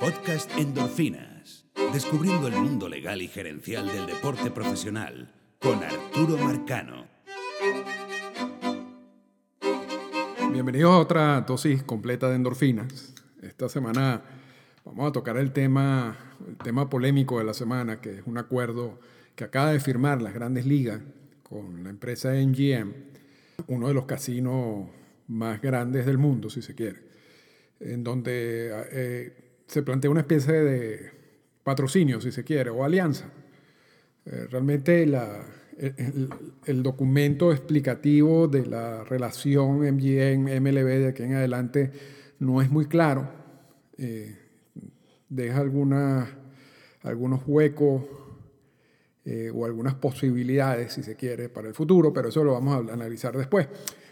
Podcast Endorfinas. Descubriendo el mundo legal y gerencial del deporte profesional con Arturo Marcano. Bienvenidos a otra dosis completa de endorfinas. Esta semana vamos a tocar el tema, el tema polémico de la semana, que es un acuerdo que acaba de firmar las grandes ligas con la empresa NGM, uno de los casinos más grandes del mundo, si se quiere, en donde eh, se plantea una especie de patrocinio, si se quiere, o alianza. Eh, realmente el, documento explicativo de la relación MGM-MLB de aquí en adelante no es muy claro. Eh, deja algunos huecos eh, o algunas posibilidades, si se quiere, para el futuro, pero eso lo vamos a analizar después.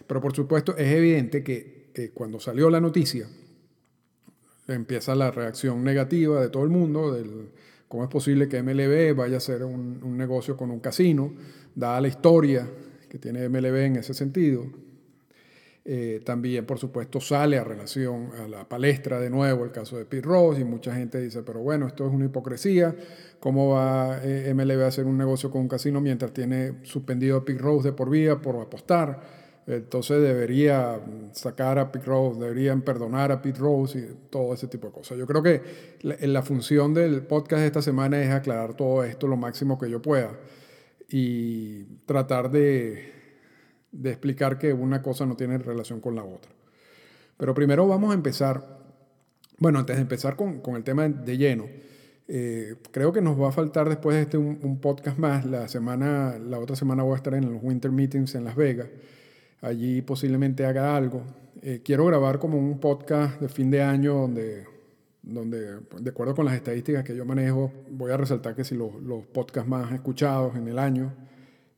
Pero por supuesto es evidente que cuando salió la noticia, empieza la reacción negativa de todo el mundo, del cómo es posible que MLB vaya a hacer un, negocio con un casino, dada la historia que tiene MLB en ese sentido. Eh, también, por supuesto, sale a relación a la palestra de nuevo el caso de Pete Rose y mucha gente dice, pero bueno, esto es una hipocresía, ¿cómo va eh, MLB a hacer un negocio con un casino mientras tiene suspendido a Pete Rose de por vida por apostar? Entonces debería sacar a Pete Rose, deberían perdonar a Pete Rose y todo ese tipo de cosas. Yo creo que la, función del podcast de esta semana es aclarar todo esto lo máximo que yo pueda y tratar de, explicar que una cosa no tiene relación con la otra. Pero primero vamos a empezar, bueno, antes de empezar con, el tema de lleno, eh, creo que nos va a faltar después de este un, un, podcast más. La, semana, la otra semana voy a estar en los Winter Meetings en Las Vegas allí posiblemente haga algo. Eh, quiero grabar como un podcast de fin de año donde, donde, de acuerdo con las estadísticas que yo manejo, voy a resaltar que si los, los podcasts más escuchados en el año,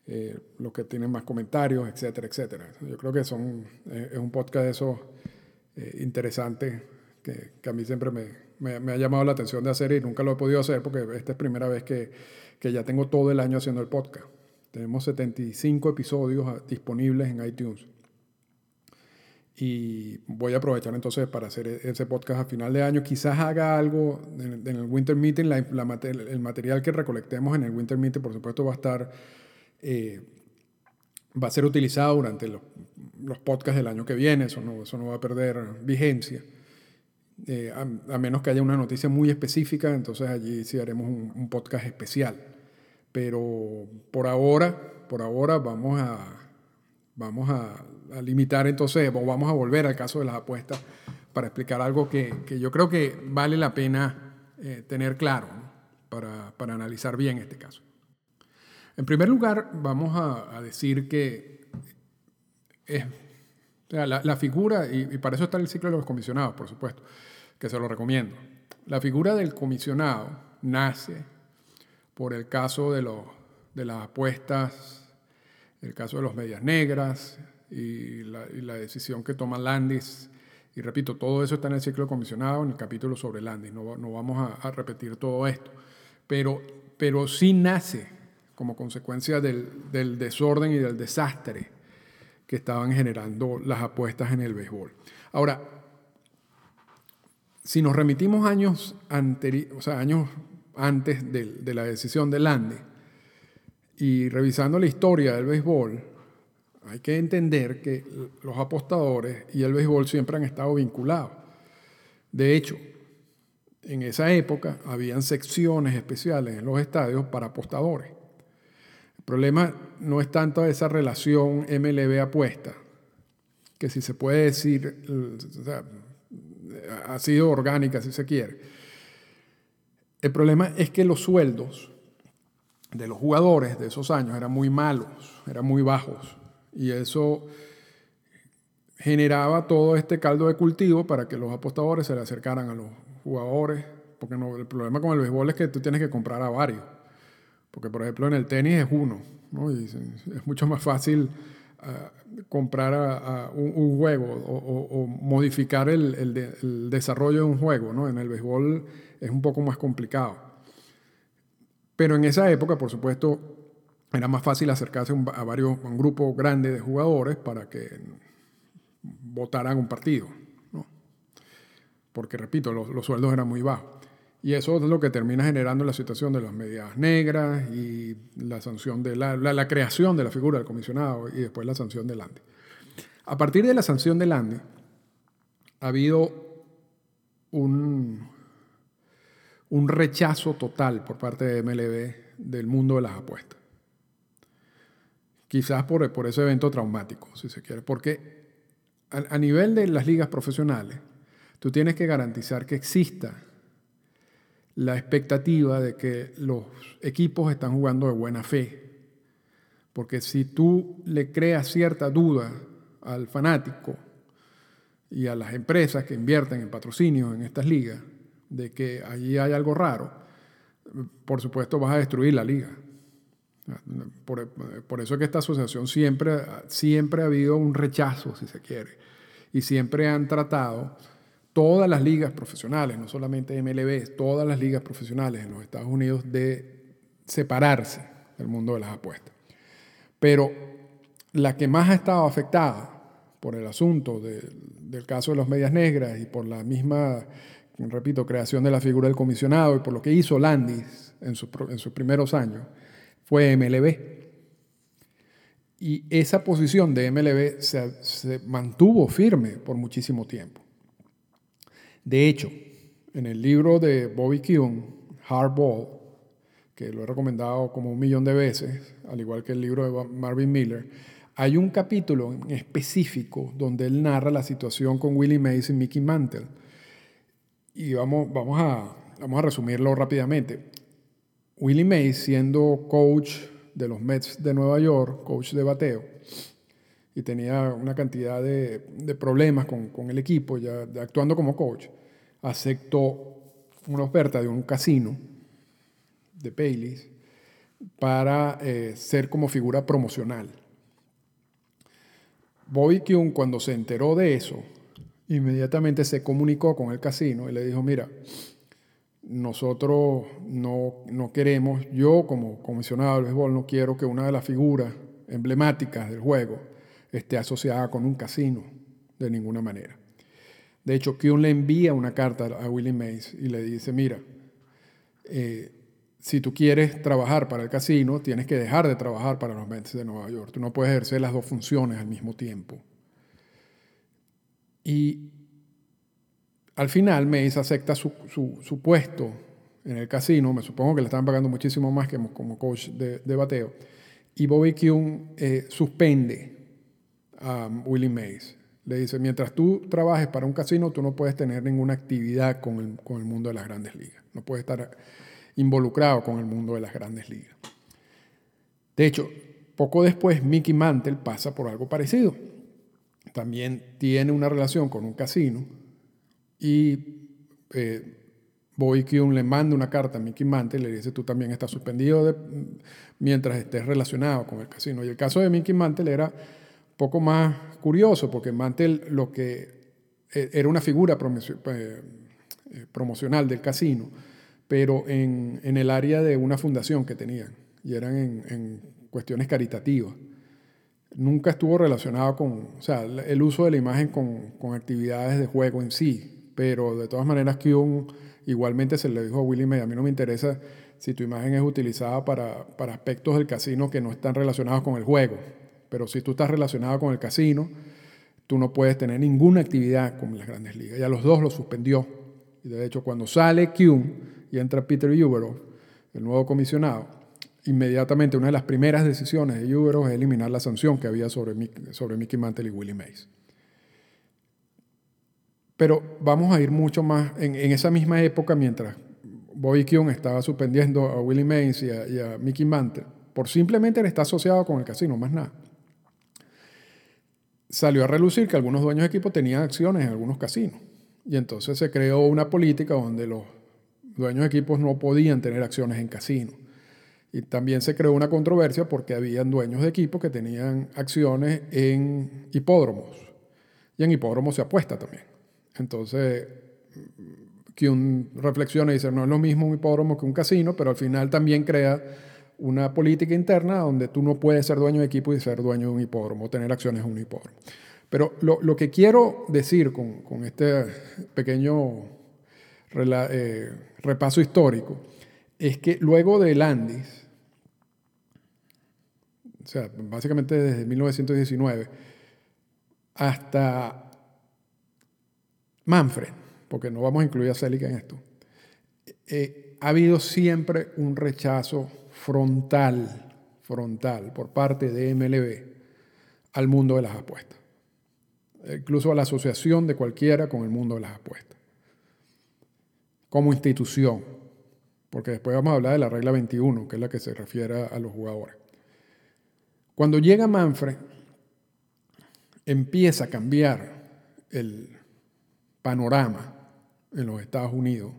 eh, los que tienen más comentarios, etcétera, etcétera. Yo creo que son, eh, es un podcast de esos interesantes que, que, a mí siempre me, me, me, ha llamado la atención de hacer y nunca lo he podido hacer porque esta es primera vez que, que ya tengo todo el año haciendo el podcast. Tenemos 75 episodios ah, disponibles en iTunes. Y voy a aprovechar entonces para hacer e-, ese podcast a final de año. Quizás haga algo en, el Winter Meeting. el material que recolectemos en el Winter Meeting, por supuesto, va a estar. Eh, va a ser utilizado durante los, podcasts del año que viene. Eso no, eso no va a perder vigencia. Eh, a, menos que haya una noticia muy específica, entonces allí sí haremos un podcast especial. Pero por ahora, por ahora vamos a, vamos a, limitar entonces, o vamos a volver al caso de las apuestas para explicar algo que, que yo creo que vale la pena eh, tener claro para, para, analizar bien este caso. En primer lugar, vamos a, a decir que es, la, la, figura, y, y para eso está el ciclo de los comisionados, por supuesto, que se lo recomiendo. La figura del comisionado nace por el caso de, de las apuestas, el caso de los medias negras y la, decisión que toma Landis. Y repito, todo eso está en el ciclo comisionado, en el capítulo sobre Landis. No, no vamos a, repetir todo esto. Pero, pero sí nace como consecuencia del, del desorden y del desastre que estaban generando las apuestas en el béisbol. Ahora, si nos remitimos años, o sea, años antes de, la decisión de Lande. Y revisando la historia del béisbol, hay que entender que los apostadores y el béisbol siempre han estado vinculados. De hecho, en esa época habían secciones especiales en los estadios para apostadores. El problema no es tanto esa relación MLB-apuesta, que si se puede decir, ha sido orgánica si se quiere el problema es que los sueldos de los jugadores de esos años eran muy malos, eran muy bajos. Y eso generaba todo este caldo de cultivo para que los apostadores se le acercaran a los jugadores. Porque no, el problema con el béisbol es que tú tienes que comprar a varios. Porque, por ejemplo, en el tenis es uno. Y es mucho más fácil ah, comprar a, un, juego o, modificar el, el, desarrollo de un juego. ¿no? En el béisbol es un poco más complicado. Pero en esa época, por supuesto, era más fácil acercarse a, varios, un grupo grande de jugadores para que votaran un partido. porque repito, los, los sueldos eran muy bajos. Y eso es lo que termina generando la situación de las medias negras y la sanción de la, la, creación de la figura del comisionado y después la sanción del ANDI. A partir de la sanción del ANDI, ha habido un, un rechazo total por parte de MLB del mundo de las apuestas. Quizás por, por ese evento traumático, si se quiere. Porque a, a nivel de las ligas profesionales, tú tienes que garantizar que exista la expectativa de que los equipos están jugando de buena fe. Porque si tú le creas cierta duda al fanático y a las empresas que invierten en patrocinio en estas ligas, de que allí hay algo raro, por supuesto vas a destruir la liga. Por, eso es que esta asociación siempre, siempre ha habido un rechazo, si se quiere, y siempre han tratado todas las ligas profesionales, no solamente MLB, todas las ligas profesionales en los Estados Unidos de separarse del mundo de las apuestas. Pero la que más ha estado afectada por el asunto del caso de los medias negras y por la misma, repito, creación de la figura del comisionado y por lo que hizo Landis en, sus primeros años, fue MLB. Y esa posición de MLB se, mantuvo firme por muchísimo tiempo. De hecho, en el libro de Bobby Kuhn, Hardball, que lo he recomendado como un millón de veces, al igual que el libro de Marvin Miller, hay un capítulo en específico donde él narra la situación con Willie Mays y Mickey Mantle. Y vamos, vamos, a, vamos a resumirlo rápidamente. Willie Mays, siendo coach de los Mets de Nueva York, coach de bateo, y tenía una cantidad de, problemas con, con, el equipo, ya actuando como coach, aceptó una oferta de un casino de Paylis para eh, ser como figura promocional. Bobby Kuhn, cuando se enteró de eso, inmediatamente se comunicó con el casino y le dijo, mira, nosotros no, no queremos, yo como comisionado del béisbol no quiero que una de las figuras emblemáticas del juego esté asociada con un casino de ninguna manera. De hecho, Kuhn le envía una carta a Willie Mays y le dice, mira, eh, si tú quieres trabajar para el casino, tienes que dejar de trabajar para los Mets de Nueva York. Tú no puedes ejercer las dos funciones al mismo tiempo. Y al final Mays acepta su, puesto en el casino, me supongo que le están pagando muchísimo más que como coach de, bateo, y Bobby Kuhn eh, suspende a Willie Mays le dice, mientras tú trabajes para un casino, tú no puedes tener ninguna actividad con el, con el mundo de las grandes ligas. No puedes estar involucrado con el mundo de las grandes ligas. De hecho, poco después, Mickey Mantle pasa por algo parecido. También tiene una relación con un casino y eh, Bobby Kuhn le manda una carta a Mickey Mantle y le dice, tú también estás suspendido mientras estés relacionado con el casino. Y el caso de Mickey Mantle era poco más curioso, porque Mantel lo que eh, era una figura eh, eh, promocional del casino, pero en, el área de una fundación que tenían, y eran en, cuestiones caritativas. Nunca estuvo relacionado con, o sea, el uso de la imagen con, actividades de juego en sí, pero de todas maneras Kuhn igualmente se le dijo a Willy May, a mí no me interesa si tu imagen es utilizada para, para aspectos del casino que no están relacionados con el juego. Pero si tú estás relacionado con el casino, tú no puedes tener ninguna actividad con las grandes ligas. Ya los dos lo suspendió. Y de hecho, cuando sale Kuhn y entra Peter Uberoff, el nuevo comisionado, inmediatamente una de las primeras decisiones de Uberoff es eliminar la sanción que había sobre, sobre Mickey Mantle y Willie Mays. Pero vamos a ir mucho más en, esa misma época, mientras Bobby Kuhn estaba suspendiendo a Willie Mays y a, y a Mickey Mantle, por simplemente está asociado con el casino, más nada salió a relucir que algunos dueños de equipo tenían acciones en algunos casinos. Y entonces se creó una política donde los dueños de equipos no podían tener acciones en casinos. Y también se creó una controversia porque habían dueños de equipos que tenían acciones en hipódromos. Y en hipódromos se apuesta también. Entonces, quien reflexiona y dice, no es lo mismo un hipódromo que un casino, pero al final también crea una política interna donde tú no puedes ser dueño de equipo y ser dueño de un hipódromo, tener acciones en un hipódromo. Pero lo, que quiero decir con, este pequeño eh, repaso histórico es que luego de Landis, o sea, básicamente desde 1919 hasta Manfred, porque no vamos a incluir a Celica en esto, eh, ha habido siempre un rechazo frontal, frontal por parte de MLB al mundo de las apuestas, incluso a la asociación de cualquiera con el mundo de las apuestas, como institución, porque después vamos a hablar de la regla 21, que es la que se refiere a los jugadores. Cuando llega Manfred, empieza a cambiar el panorama en los Estados Unidos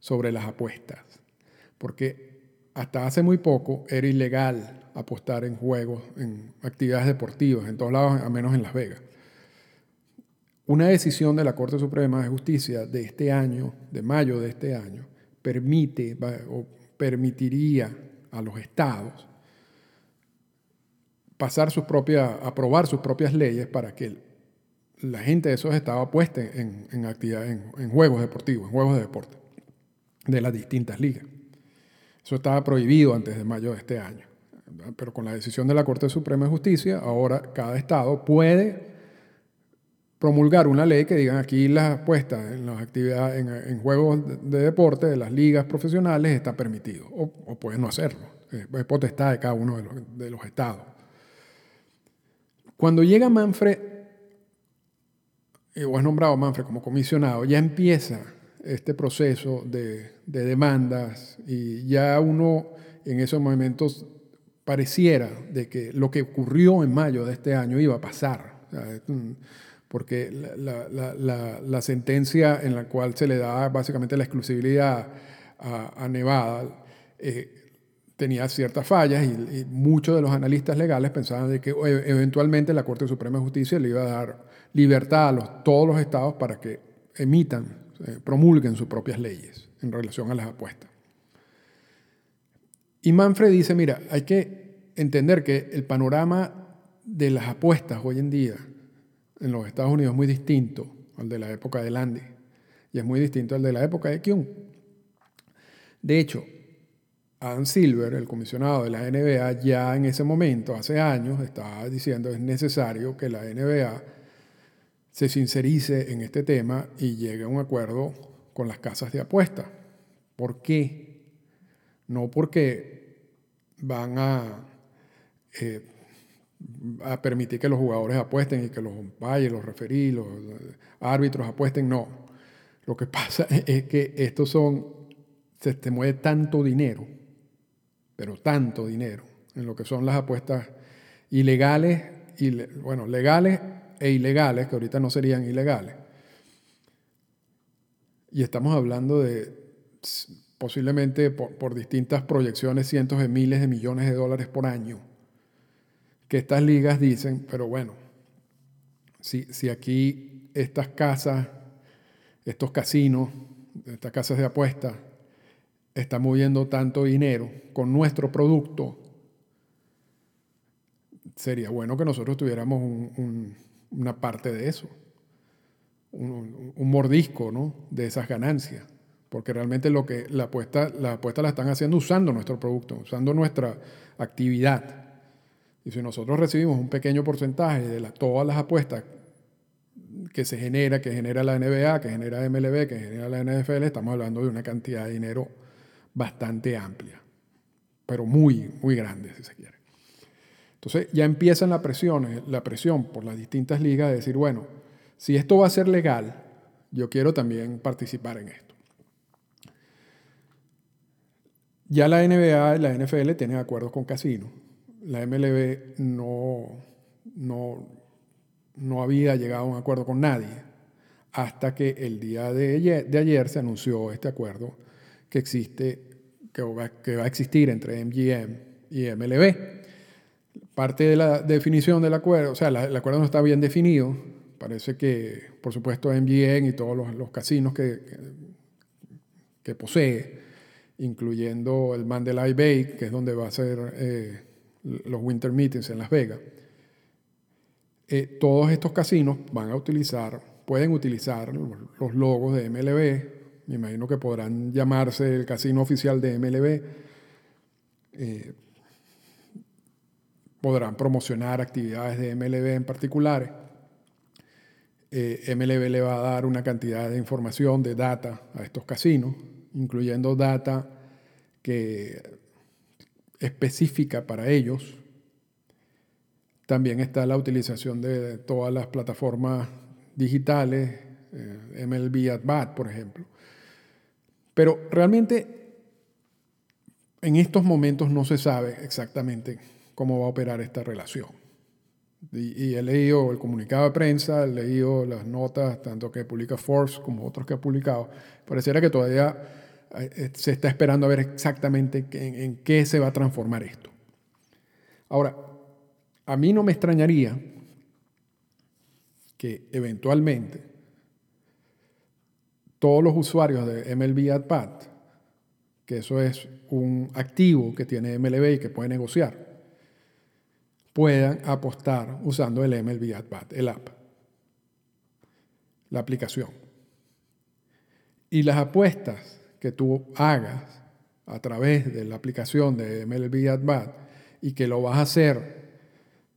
sobre las apuestas, porque hasta hace muy poco era ilegal apostar en juegos, en actividades deportivas, en todos lados, a menos en Las Vegas. Una decisión de la Corte Suprema de Justicia de este año, de mayo de este año, permite o permitiría a los estados pasar sus propias, aprobar sus propias leyes para que la gente de esos estados apueste en, en, en, juegos deportivos, en juegos de deporte, de las distintas ligas. Eso estaba prohibido antes de mayo de este año. Pero con la decisión de la Corte Suprema de Justicia, ahora cada estado puede promulgar una ley que diga aquí las apuestas en las actividades, en, juegos de, deporte de las ligas profesionales está permitido, o, o puede no hacerlo. Es potestad de cada uno de los, estados. Cuando llega Manfred, o es nombrado Manfred como comisionado, ya empieza este proceso de, demandas y ya uno en esos momentos pareciera de que lo que ocurrió en mayo de este año iba a pasar. Porque la, sentencia en la cual se le da básicamente la exclusividad a, Nevada eh, tenía ciertas fallas y, muchos de los analistas legales pensaban de que eventualmente la Corte Suprema de Justicia le iba a dar libertad a los, todos los estados para que emitan, eh, promulguen sus propias leyes en relación a las apuestas. Y Manfred dice, mira, hay que entender que el panorama de las apuestas hoy en día en los Estados Unidos es muy distinto al de la época de Landy y es muy distinto al de la época de Kuhn. De hecho, Adam Silver, el comisionado de la NBA, ya en ese momento, hace años, estaba diciendo es necesario que la NBA se sincerice en este tema y llegue a un acuerdo con las casas de apuesta. ¿Por qué? No porque van a, eh, a permitir que los jugadores apuesten y que los umpires, los referí, los árbitros apuesten, no. Lo que pasa es que estos son, se, se mueve tanto dinero pero tanto dinero en lo que son las apuestas ilegales, bueno, legales e ilegales, que ahorita no serían ilegales. Y estamos hablando de posiblemente por, distintas proyecciones cientos de miles de millones de dólares por año, que estas ligas dicen, pero bueno, si, si aquí estas casas, estos casinos, estas casas de apuestas, está moviendo tanto dinero con nuestro producto, sería bueno que nosotros tuviéramos una parte de eso, un, mordisco ¿no? de esas ganancias, porque realmente lo que la apuesta, la apuesta la están haciendo usando nuestro producto, usando nuestra actividad. Y si nosotros recibimos un pequeño porcentaje de todas las apuestas que se genera, que genera la NBA, que genera MLB, que genera la NFL, estamos hablando de una cantidad de dinero bastante amplia, pero muy, muy grande, si se quiere. Entonces ya empiezan la presión, la presión por las distintas ligas de decir, bueno, si esto va a ser legal, yo quiero también participar en esto. Ya la NBA y la NFL tienen acuerdos con casinos. La MLB no, no, no había llegado a un acuerdo con nadie hasta que el día de ayer se anunció este acuerdo que existe que va, a existir entre MGM y MLB. Parte de la definición del acuerdo, o sea, el acuerdo no está bien definido. Parece que, por supuesto, MGM y todos los, casinos que, que, posee, incluyendo el Mandalay Bay, que es donde va a ser eh, los Winter Meetings en Las Vegas, eh, todos estos casinos van a utilizar, pueden utilizar los logos de MLB. Me imagino que podrán llamarse el casino oficial de MLB. Eh, podrán promocionar actividades de MLB en particular. Eh, MLB le va a dar una cantidad de información, de data a estos casinos, incluyendo data que específica para ellos, también está la utilización de todas las plataformas digitales, eh, MLB at Bat, por ejemplo. Pero realmente en estos momentos no se sabe exactamente cómo va a operar esta relación. Y, he leído el comunicado de prensa, he leído las notas, tanto que publica Forbes como otros que ha publicado. Pareciera que todavía se está esperando a ver exactamente en qué se va a transformar esto. Ahora, a mí no me extrañaría que eventualmente todos los usuarios de MLB AdPad, que eso es un activo que tiene MLB y que puede negociar, puedan apostar usando el MLB AdPad, el app, la aplicación. Y las apuestas que tú hagas a través de la aplicación de MLB AdPad y que lo vas a hacer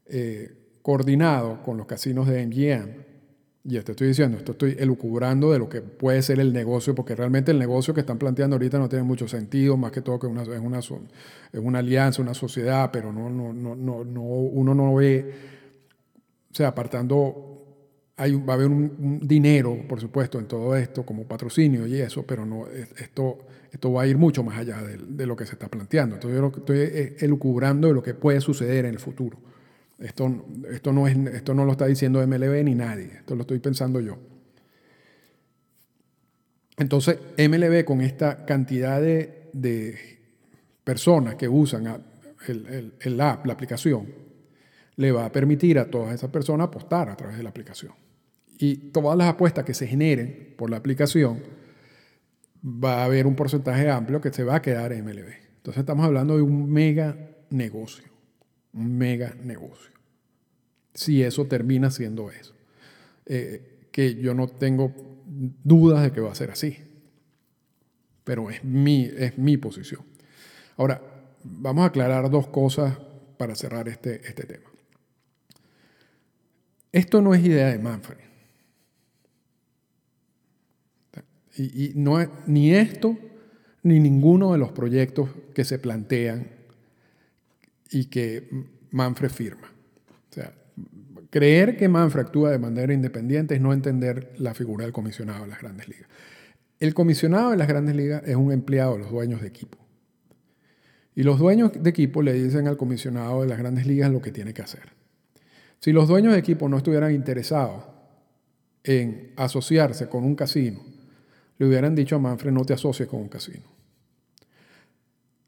eh, coordinado con los casinos de MGM, y te estoy diciendo, esto estoy elucubrando de lo que puede ser el negocio, porque realmente el negocio que están planteando ahorita no tiene mucho sentido, más que todo que una, es, una, es una alianza, una sociedad, pero no, no, no, no uno no ve, o sea, apartando, va a haber un, dinero, por supuesto, en todo esto, como patrocinio y eso, pero no, esto, esto va a ir mucho más allá de, de lo que se está planteando. Entonces yo estoy eh, elucubrando de lo que puede suceder en el futuro. Esto, esto, no es, esto no lo está diciendo MLB ni nadie, esto lo estoy pensando yo. Entonces, MLB con esta cantidad de, personas que usan el, el, app, la aplicación, le va a permitir a todas esas personas apostar a través de la aplicación. Y todas las apuestas que se generen por la aplicación, va a haber un porcentaje amplio que se va a quedar en MLB. Entonces estamos hablando de un mega negocio, un mega negocio si eso termina siendo eso. Eh, que yo no tengo dudas de que va a ser así. Pero es mi, es mi posición. Ahora, vamos a aclarar dos cosas para cerrar este, este tema. Esto no es idea de Manfred. Y, ni esto ni ninguno de los proyectos que se plantean y que Manfred firma. O sea, Creer que Manfred actúa de manera independiente es no entender la figura del comisionado de las grandes ligas. El comisionado de las grandes ligas es un empleado de los dueños de equipo. Y los dueños de equipo le dicen al comisionado de las grandes ligas lo que tiene que hacer. Si los dueños de equipo no estuvieran interesados en asociarse con un casino, le hubieran dicho a Manfred no te asocies con un casino.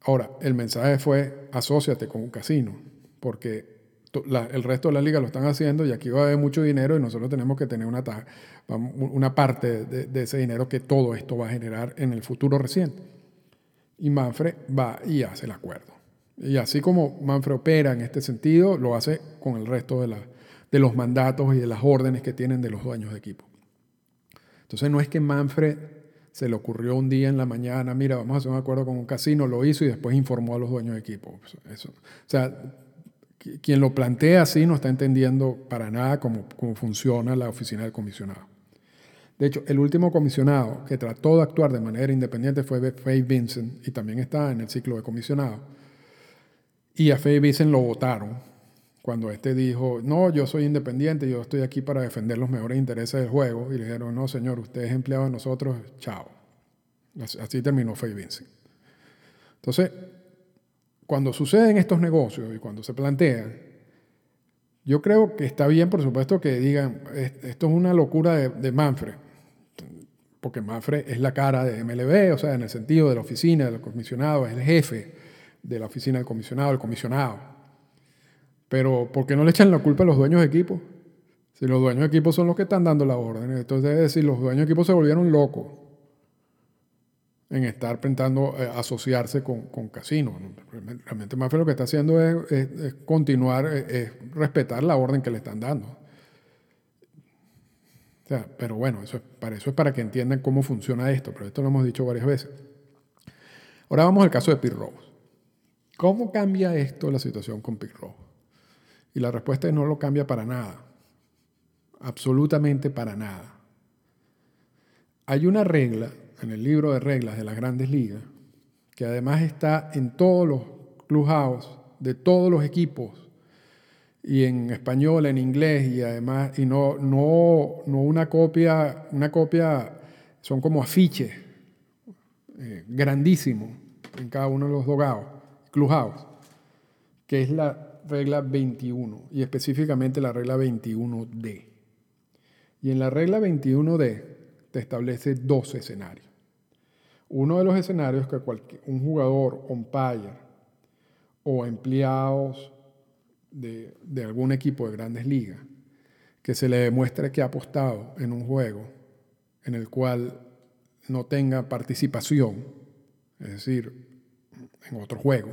Ahora, el mensaje fue asóciate con un casino, porque el resto de la liga lo están haciendo y aquí va a haber mucho dinero y nosotros tenemos que tener una, una parte de, ese dinero que todo esto va a generar en el futuro reciente. Y Manfred va y hace el acuerdo. Y así como Manfred opera en este sentido, lo hace con el resto de, de los mandatos y de las órdenes que tienen de los dueños de equipo. Entonces no es que Manfred se le ocurrió un día en la mañana, mira, vamos a hacer un acuerdo con un casino, lo hizo y después informó a los dueños de equipo. Eso, o sea, quien lo plantea así no está entendiendo para nada cómo, cómo funciona la oficina del comisionado. De hecho, el último comisionado que trató de actuar de manera independiente fue Faye Vincent y también está en el ciclo de comisionado. Y a Faye Vincent lo votaron cuando este dijo, no, yo soy independiente, yo estoy aquí para defender los mejores intereses del juego. Y le dijeron, no, señor, usted es empleado de nosotros, chao. Así terminó Faye Vincent. Entonces, cuando suceden estos negocios y cuando se plantean, yo creo que está bien, por supuesto, que digan, esto es una locura de, Manfred, porque Manfred es la cara de MLB, o sea, en el sentido de la oficina del comisionado, es el jefe de la oficina del comisionado, el comisionado. Pero, ¿por qué no le echan la culpa a los dueños de equipo? Si los dueños de equipo son los que están dando la orden, entonces es decir, los dueños de equipo se volvieron locos en estar intentando eh, asociarse con, con casinos. Realmente Mafia lo que está haciendo es, continuar, es, respetar la orden que le están dando. O sea, pero bueno, eso es, para eso es para que entiendan cómo funciona esto, pero esto lo hemos dicho varias veces. Ahora vamos al caso de Pete Rose. ¿Cómo cambia esto la situación con Pete Rose? Y la respuesta es no lo cambia para nada. Absolutamente para nada. Hay una regla en el libro de reglas de las grandes ligas que además está en todos los clubhouse de todos los equipos y en español, en inglés y además y no no no una copia una copia son como afiches eh, grandísimos en cada uno de los dogados, que es la regla 21 y específicamente la regla 21D. Y en la regla 21D te establece dos escenarios. Uno de los escenarios es que cualquier, un jugador, umpire o empleados de, de algún equipo de grandes ligas que se le demuestre que ha apostado en un juego en el cual no tenga participación, es decir, en otro juego,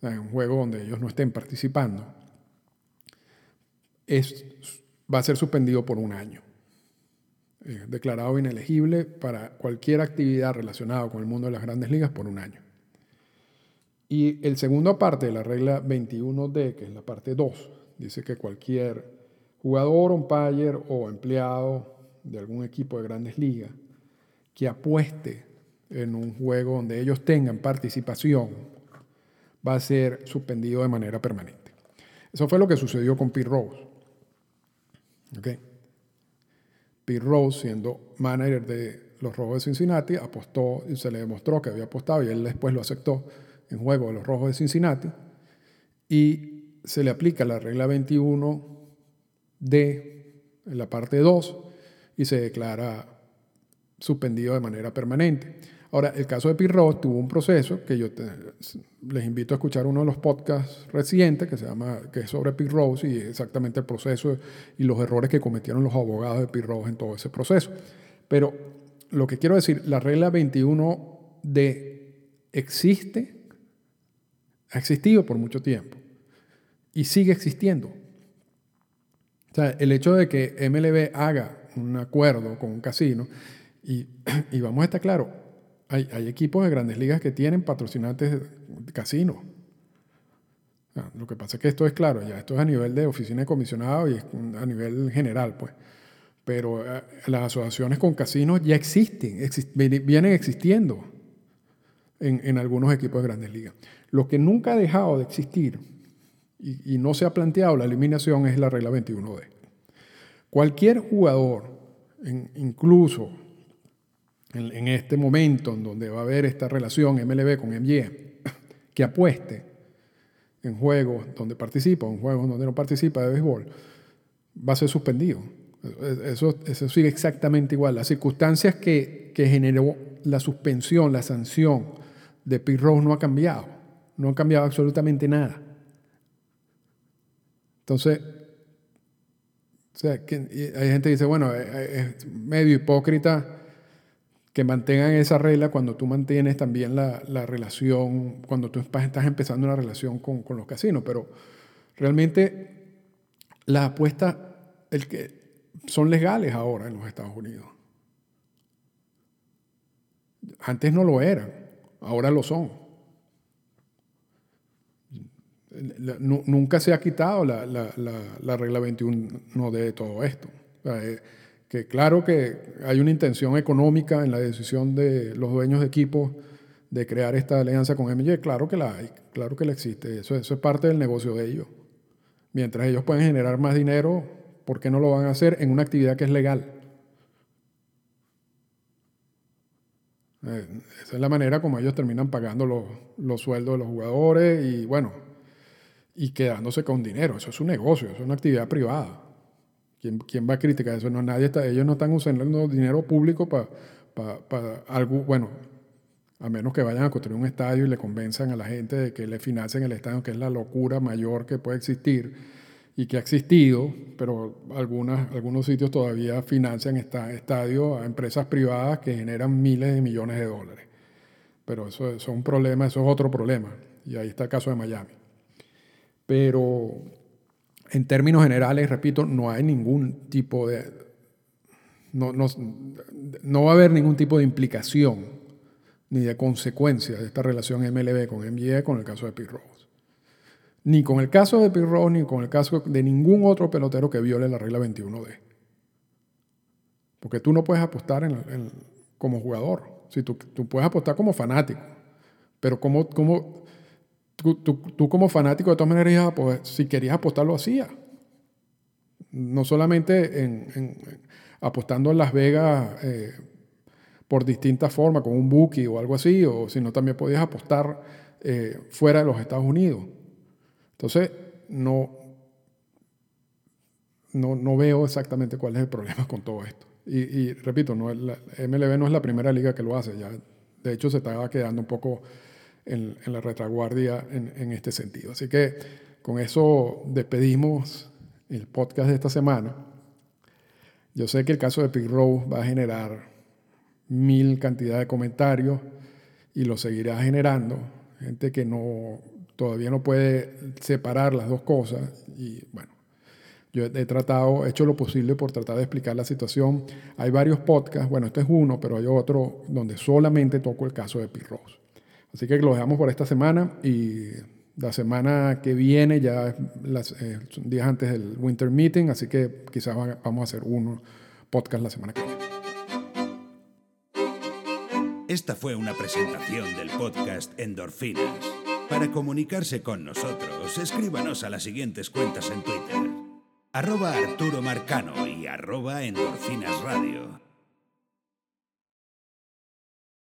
sea, en un juego donde ellos no estén participando, es, va a ser suspendido por un año. Eh, declarado inelegible para cualquier actividad relacionada con el mundo de las grandes ligas por un año. Y el segundo parte de la regla 21D, que es la parte 2, dice que cualquier jugador, umpire o empleado de algún equipo de grandes ligas que apueste en un juego donde ellos tengan participación va a ser suspendido de manera permanente. Eso fue lo que sucedió con Pete Rose. Okay. Pete Rose, siendo manager de los Rojos de Cincinnati, apostó y se le demostró que había apostado y él después lo aceptó en juego de los Rojos de Cincinnati y se le aplica la regla 21 de la parte 2 y se declara suspendido de manera permanente. Ahora, el caso de Pirro tuvo un proceso que yo les invito a escuchar uno de los podcasts recientes que se llama que es sobre Pirro y exactamente el proceso y los errores que cometieron los abogados de Pirro en todo ese proceso. Pero lo que quiero decir, la regla 21 de existe, ha existido por mucho tiempo y sigue existiendo. O sea, el hecho de que MLB haga un acuerdo con un casino, y, y vamos a estar claros, hay, equipos de grandes ligas que tienen patrocinantes de casino. lo que pasa es que esto es claro, ya esto es a nivel de oficina de comisionado y a nivel general, pues. Pero eh, las asociaciones con casinos ya existen, vienen existiendo en, algunos equipos de grandes ligas. Lo que nunca ha dejado de existir y no se ha planteado la eliminación es la regla 21D. Cualquier jugador, incluso en, este momento en donde va a haber esta relación MLB con MJ, que apueste en juegos donde participa o en juegos donde no participa de béisbol, va a ser suspendido. Eso, sigue exactamente igual. Las circunstancias que, generó la suspensión, la sanción de Rose no ha cambiado. No ha cambiado absolutamente nada. Entonces, o sea, hay gente que dice, bueno, es medio hipócrita que mantengan esa regla cuando tú mantienes también la, la relación, cuando tú estás empezando una relación con, con, los casinos. Pero realmente las apuestas el que, son legales ahora en los Estados Unidos. Antes no lo eran, ahora lo son. Nunca se ha quitado la, la, la regla 21 de todo esto. Eh, que claro que hay una intención económica en la decisión de los dueños de equipos de crear esta alianza con MJ, claro que la hay, claro que la existe, eso, eso es parte del negocio de ellos. Mientras ellos pueden generar más dinero, ¿por qué no lo van a hacer en una actividad que es legal? Eh, esa es la manera como ellos terminan pagando los, los sueldos de los jugadores y bueno, y quedándose con dinero. Eso es un negocio, es una actividad privada. ¿Quién, va a criticar eso? No, nadie está, ellos no están usando dinero público para algo, bueno, a menos que vayan a construir un estadio y le convenzan a la gente de que le financien el estadio, que es la locura mayor que puede existir y que ha existido, pero algunas, algunos sitios todavía financian esta, estadios a empresas privadas que generan miles de millones de dólares. Pero eso, eso es un problema, eso es otro problema. Y ahí está el caso de Miami. Pero en términos generales, repito, no hay ningún tipo de, no, no, no va a haber ningún tipo de implicación ni de consecuencia de esta relación MLB con MLB con el caso de Pete Rose. Ni con el caso de Pete Rose, ni con el caso de ningún otro pelotero que viole la regla 21D. Porque tú no puedes apostar como jugador. Si tú, tú, puedes apostar como fanático. Pero como, como tú, como fanático de todas maneras, pues, si querías apostar, lo hacías. No solamente en, apostando en Las Vegas eh, por distintas formas, con un bookie o algo así, o sino también podías apostar eh, fuera de los Estados Unidos. Entonces, no, no, no, veo exactamente cuál es el problema con todo esto. Y, repito, no, la MLB no es la primera liga que lo hace, ya de hecho se estaba quedando un poco en, la retaguardia en, en, este sentido. Así que con eso despedimos el podcast de esta semana. Yo sé que el caso de Pete Rose va a generar mil cantidad de comentarios y lo seguirá generando. Gente que no, todavía no puede separar las dos cosas. Y bueno, yo he tratado, he hecho lo posible por tratar de explicar la situación. Hay varios podcasts, bueno, este es uno, pero hay otro donde solamente toco el caso de Pete Rose. Así que lo dejamos por esta semana y la semana que viene, ya las, eh, días antes del Winter Meeting, así que quizás vamos a hacer uno podcast la semana que viene. Esta fue una presentación del podcast Endorfinas. Para comunicarse con nosotros, escríbanos a las siguientes cuentas en Twitter. Arroba Arturo Marcano y arroba Endorfinas Radio.